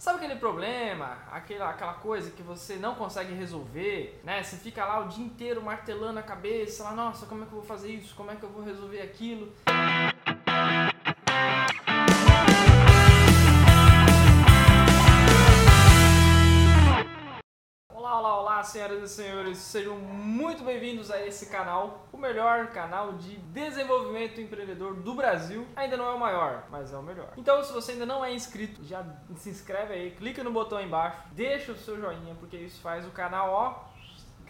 Sabe aquele problema, aquela, aquela coisa que você não consegue resolver, né? Você fica lá o dia inteiro martelando a cabeça, lá, nossa, como é que eu vou fazer isso? Como é que eu vou resolver aquilo? Senhoras e senhores, sejam muito bem-vindos a esse canal, o melhor canal de desenvolvimento empreendedor do Brasil. Ainda não é o maior, mas é o melhor. Então, se você ainda não é inscrito, já se inscreve aí, clica no botão aí embaixo, deixa o seu joinha, porque isso faz o canal, ó,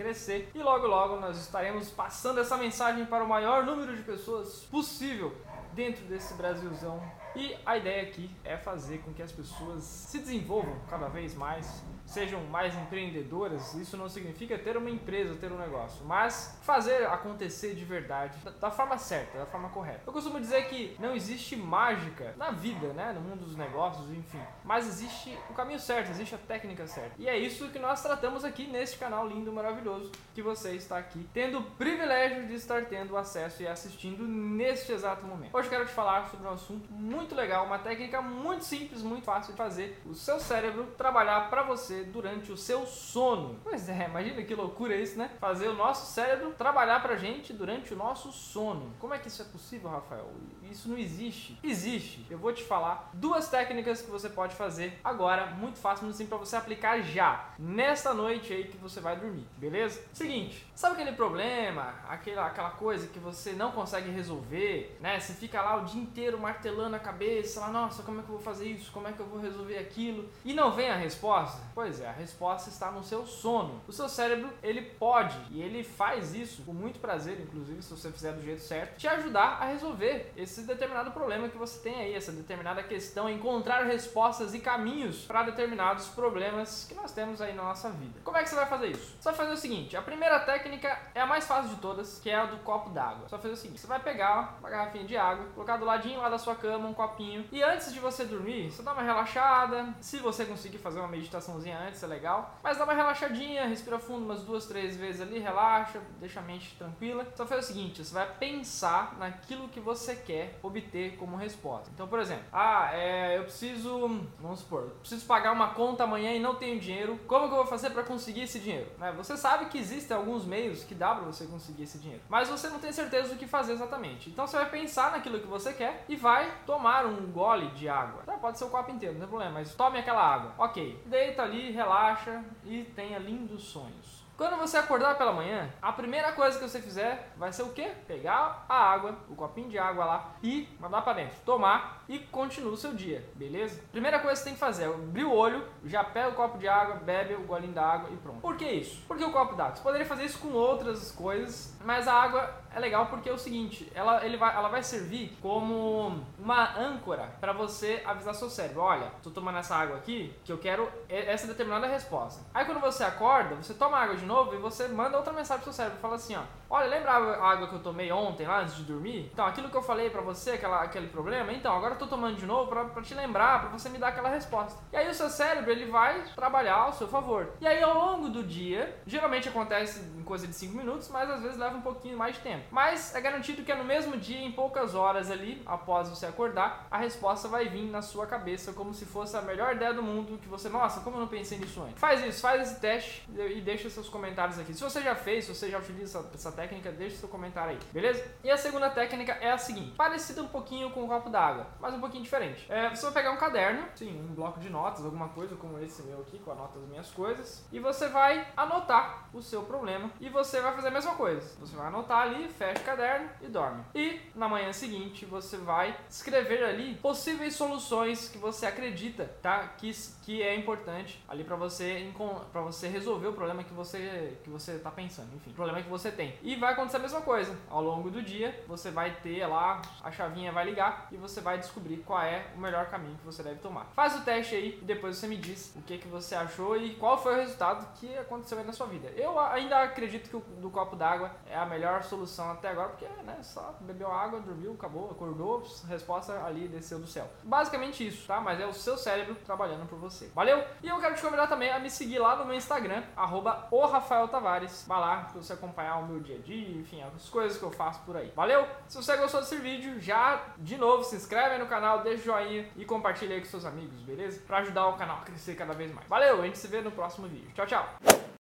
crescer. E logo logo nós estaremos passando essa mensagem para o maior número de pessoas possível dentro desse Brasilzão. E a ideia aqui é fazer com que as pessoas se desenvolvam cada vez mais, sejam mais empreendedoras. Isso não significa ter uma empresa, ter um negócio, mas fazer acontecer de verdade, da, forma certa, da forma correta. Eu costumo dizer que não existe mágica na vida, né, no mundo dos negócios, enfim, mas existe o caminho certo, existe a técnica certa. E é isso que nós tratamos aqui neste canal lindo, maravilhoso, que você está aqui tendo o privilégio de estar tendo acesso e assistindo neste exato momento. Hoje quero te falar sobre um assunto muito legal, uma técnica muito simples, muito fácil de fazer o seu cérebro trabalhar para você durante o seu sono. Pois é, imagina que loucura isso, né? Fazer o nosso cérebro trabalhar pra gente durante o nosso sono. Como é que isso é possível, Rafael? Isso não existe. Existe. Eu vou te falar duas técnicas que você pode fazer agora, muito fácil, muito simples para você aplicar já, nesta noite aí que você vai dormir, beleza? Seguinte, sabe aquele problema, aquela, aquela coisa que você não consegue resolver, né? Você fica lá o dia inteiro martelando a cabeça, lá, nossa, como é que eu vou fazer isso? Como é que eu vou resolver aquilo? E não vem a resposta? Pois é, a resposta está no seu sono. O seu cérebro, ele pode, e ele faz isso com muito prazer, inclusive se você fizer do jeito certo, te ajudar a resolver esse determinado problema que você tem aí, essa determinada questão, encontrar respostas e caminhos para determinados problemas que nós temos aí na nossa vida. Como é que você vai fazer isso? Você vai fazer o seguinte, a primeira técnica é a mais fácil de todas, que é a do copo d'água. Vai fazer o seguinte, você vai pegar uma garrafinha de água, colocar do ladinho lá da sua cama um copinho, e antes de você dormir, você dá uma relaxada, se você conseguir fazer uma meditaçãozinha antes, é legal, mas dá uma relaxadinha, respira fundo umas duas, três vezes ali, relaxa, deixa a mente tranquila. Vai fazer o seguinte, você vai pensar naquilo que você quer obter como resposta. Então, por exemplo, ah, é, eu preciso, vamos supor, preciso pagar uma conta amanhã e não tenho dinheiro. Como que eu vou fazer para conseguir esse dinheiro? Né? Você sabe que existem alguns meios que dá para você conseguir esse dinheiro, mas você não tem certeza do que fazer exatamente. Então, você vai pensar naquilo que você quer e vai tomar um gole de água. Tá, pode ser o copo inteiro, não tem problema, mas tome aquela água. Ok, deita ali, relaxa e tenha lindos sonhos. Quando você acordar pela manhã, a primeira coisa que você fizer vai ser o quê? Pegar a água, o copinho de água lá e mandar para dentro, tomar e continua o seu dia, beleza? Primeira coisa que você tem que fazer é abrir o olho, já pega o copo de água, bebe o golinho da água e pronto. Por que isso? Porque o copo d'água. Você poderia fazer isso com outras coisas, mas a água é legal porque é o seguinte, ela, ele vai, ela vai servir como uma âncora para você avisar seu cérebro, olha, tô tomando essa água aqui que eu quero essa determinada resposta. Aí quando você acorda, você toma água de novo e você manda outra mensagem pro seu cérebro, fala assim, ó, olha, lembra a água que eu tomei ontem lá antes de dormir? Então, aquilo que eu falei para você, aquela, aquele problema, então, agora eu tô tomando de novo pra te lembrar, pra você me dar aquela resposta. E aí o seu cérebro, ele vai trabalhar ao seu favor. E aí ao longo do dia, geralmente acontece em coisa de 5 minutos, mas às vezes leva um pouquinho mais de tempo. Mas é garantido que é no mesmo dia, em poucas horas ali, após você acordar, a resposta vai vir na sua cabeça como se fosse a melhor ideia do mundo, que você, nossa, como eu não pensei nisso antes. Faz isso, faz esse teste e deixa seus comentários aqui. Se você já fez, se você já utiliza essa, essa técnica, deixa seu comentário aí, beleza? E a segunda técnica é a seguinte, parecida um pouquinho com o copo d'água, mas um pouquinho diferente. É, você vai pegar um caderno, sim, um bloco de notas, alguma coisa como esse meu aqui, com anota as minhas coisas, e você vai anotar o seu problema e você vai fazer a mesma coisa. Você vai anotar ali, fecha o caderno e dorme. E na manhã seguinte você vai escrever ali possíveis soluções que você acredita, tá? Que, que é importante ali para você para você resolver o problema que você que você tá pensando, enfim, o problema que você tem. E vai acontecer a mesma coisa. Ao longo do dia, você vai ter lá a chavinha vai ligar e você vai descobrir qual é o melhor caminho que você deve tomar. Faz o teste aí e depois você me diz o que que você achou e qual foi o resultado que aconteceu aí na sua vida. Eu ainda acredito que o do copo d'água é a melhor solução solução até agora, porque né, só bebeu água, dormiu, acabou, acordou, resposta ali desceu do céu. Basicamente isso, tá? Mas é o seu cérebro trabalhando por você. Valeu? E eu quero te convidar também a me seguir lá no meu Instagram, arroba o Rafael Tavares. Vai lá pra você acompanhar o meu dia a dia, enfim, as coisas que eu faço por aí. Valeu? Se você gostou desse vídeo, já de novo se inscreve aí no canal, deixa o joinha e compartilha aí com seus amigos, beleza? Pra ajudar o canal a crescer cada vez mais. Valeu, a gente se vê no próximo vídeo. Tchau, tchau!